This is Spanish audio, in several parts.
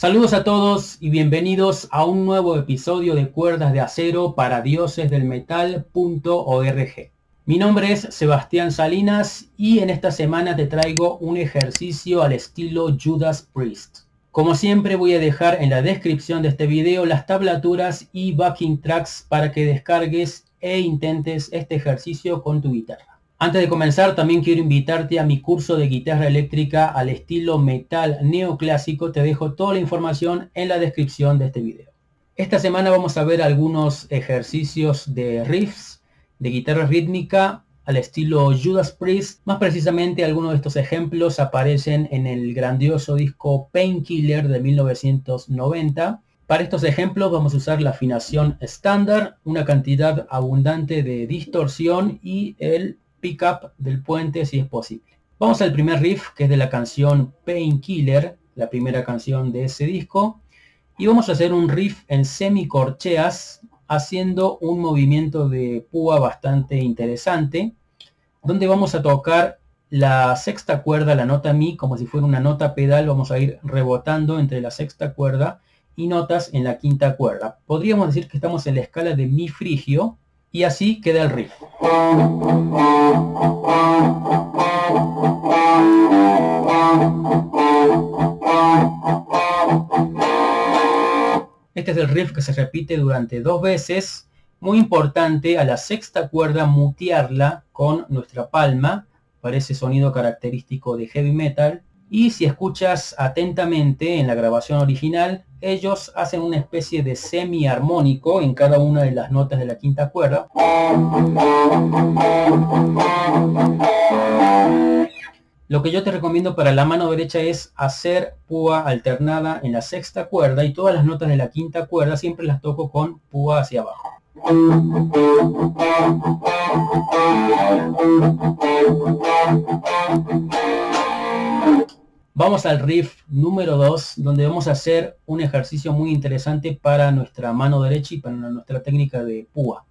Saludos a todos y bienvenidos a un nuevo episodio de Cuerdas de Acero para Dioses del Metal.org. Mi nombre es Sebastián Salinas y en esta semana te traigo un ejercicio al estilo Judas Priest. Como siempre voy a dejar en la descripción de este video las tablaturas y backing tracks para que descargues e intentes este ejercicio con tu guitarra. Antes de comenzar, también quiero invitarte a mi curso de guitarra eléctrica al estilo metal neoclásico. Te dejo toda la información en la descripción de este video. Esta semana vamos a ver algunos ejercicios de riffs de guitarra rítmica al estilo Judas Priest. Más precisamente, algunos de estos ejemplos aparecen en el grandioso disco Painkiller de 1990. Para estos ejemplos vamos a usar la afinación estándar, una cantidad abundante de distorsión y el pickup del puente si es posible. Vamos al primer riff que es de la canción Painkiller, la primera canción de ese disco. Y vamos a hacer un riff en semicorcheas haciendo un movimiento de púa bastante interesante, donde vamos a tocar la sexta cuerda, la nota mi, como si fuera una nota pedal, vamos a ir rebotando entre la sexta cuerda y notas en la quinta cuerda. Podríamos decir que estamos en la escala de mi frigio, y así queda el riff. Este es el riff que se repite durante dos veces. Muy importante a la sexta cuerda mutearla con nuestra palma para ese sonido característico de heavy metal. Y si escuchas atentamente en la grabación original, ellos hacen una especie de semi armónico en cada una de las notas de la quinta cuerda. Lo que yo te recomiendo para la mano derecha es hacer púa alternada en la sexta cuerda y todas las notas de la quinta cuerda siempre las toco con púa hacia abajo. Vamos al riff número 2, donde vamos a hacer un ejercicio muy interesante para nuestra mano derecha y para nuestra técnica de púa.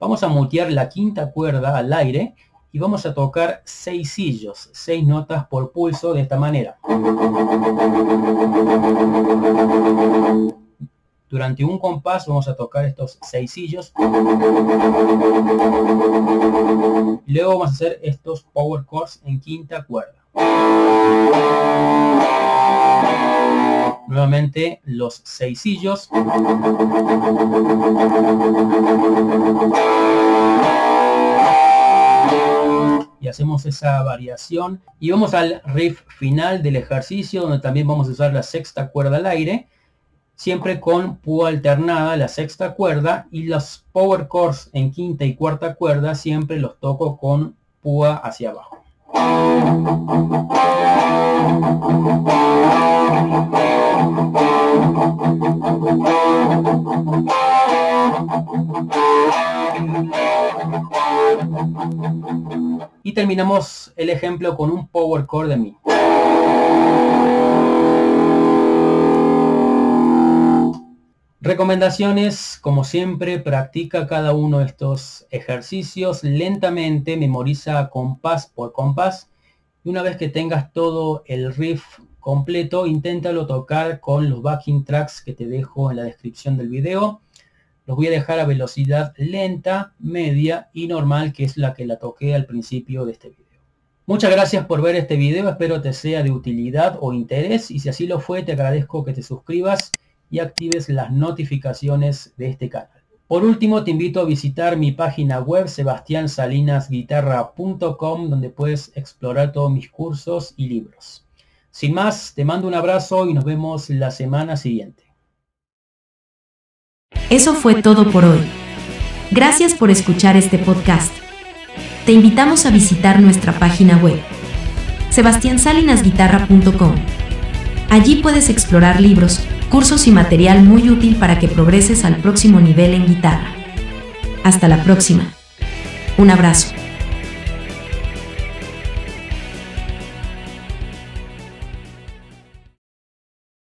Vamos a mutear la quinta cuerda al aire y vamos a tocar seis sillos, seis notas por pulso de esta manera. Durante un compás vamos a tocar estos seis sillos. Luego vamos a hacer estos power chords en quinta cuerda. Nuevamente los seisillos. Y hacemos esa variación. Y vamos al riff final del ejercicio, donde también vamos a usar la sexta cuerda al aire. Siempre con púa alternada, la sexta cuerda. Y los power chords en quinta y cuarta cuerda siempre los toco con púa hacia abajo. Y terminamos el ejemplo con un power chord de mi. Recomendaciones, como siempre, practica cada uno de estos ejercicios lentamente, memoriza compás por compás y una vez que tengas todo el riff completo, inténtalo tocar con los backing tracks que te dejo en la descripción del video. Los voy a dejar a velocidad lenta, media y normal, que es la que la toqué al principio de este video. Muchas gracias por ver este video, espero te sea de utilidad o interés y si así lo fue te agradezco que te suscribas y actives las notificaciones de este canal. Por último te invito a visitar mi página web sebastiansalinasguitarra.com donde puedes explorar todos mis cursos y libros. Sin más, te mando un abrazo y nos vemos la semana siguiente. Eso fue todo por hoy. Gracias por escuchar este podcast. Te invitamos a visitar nuestra página web, sebastiansalinasguitarra.com. Allí puedes explorar libros, cursos y material muy útil para que progreses al próximo nivel en guitarra. Hasta la próxima. Un abrazo.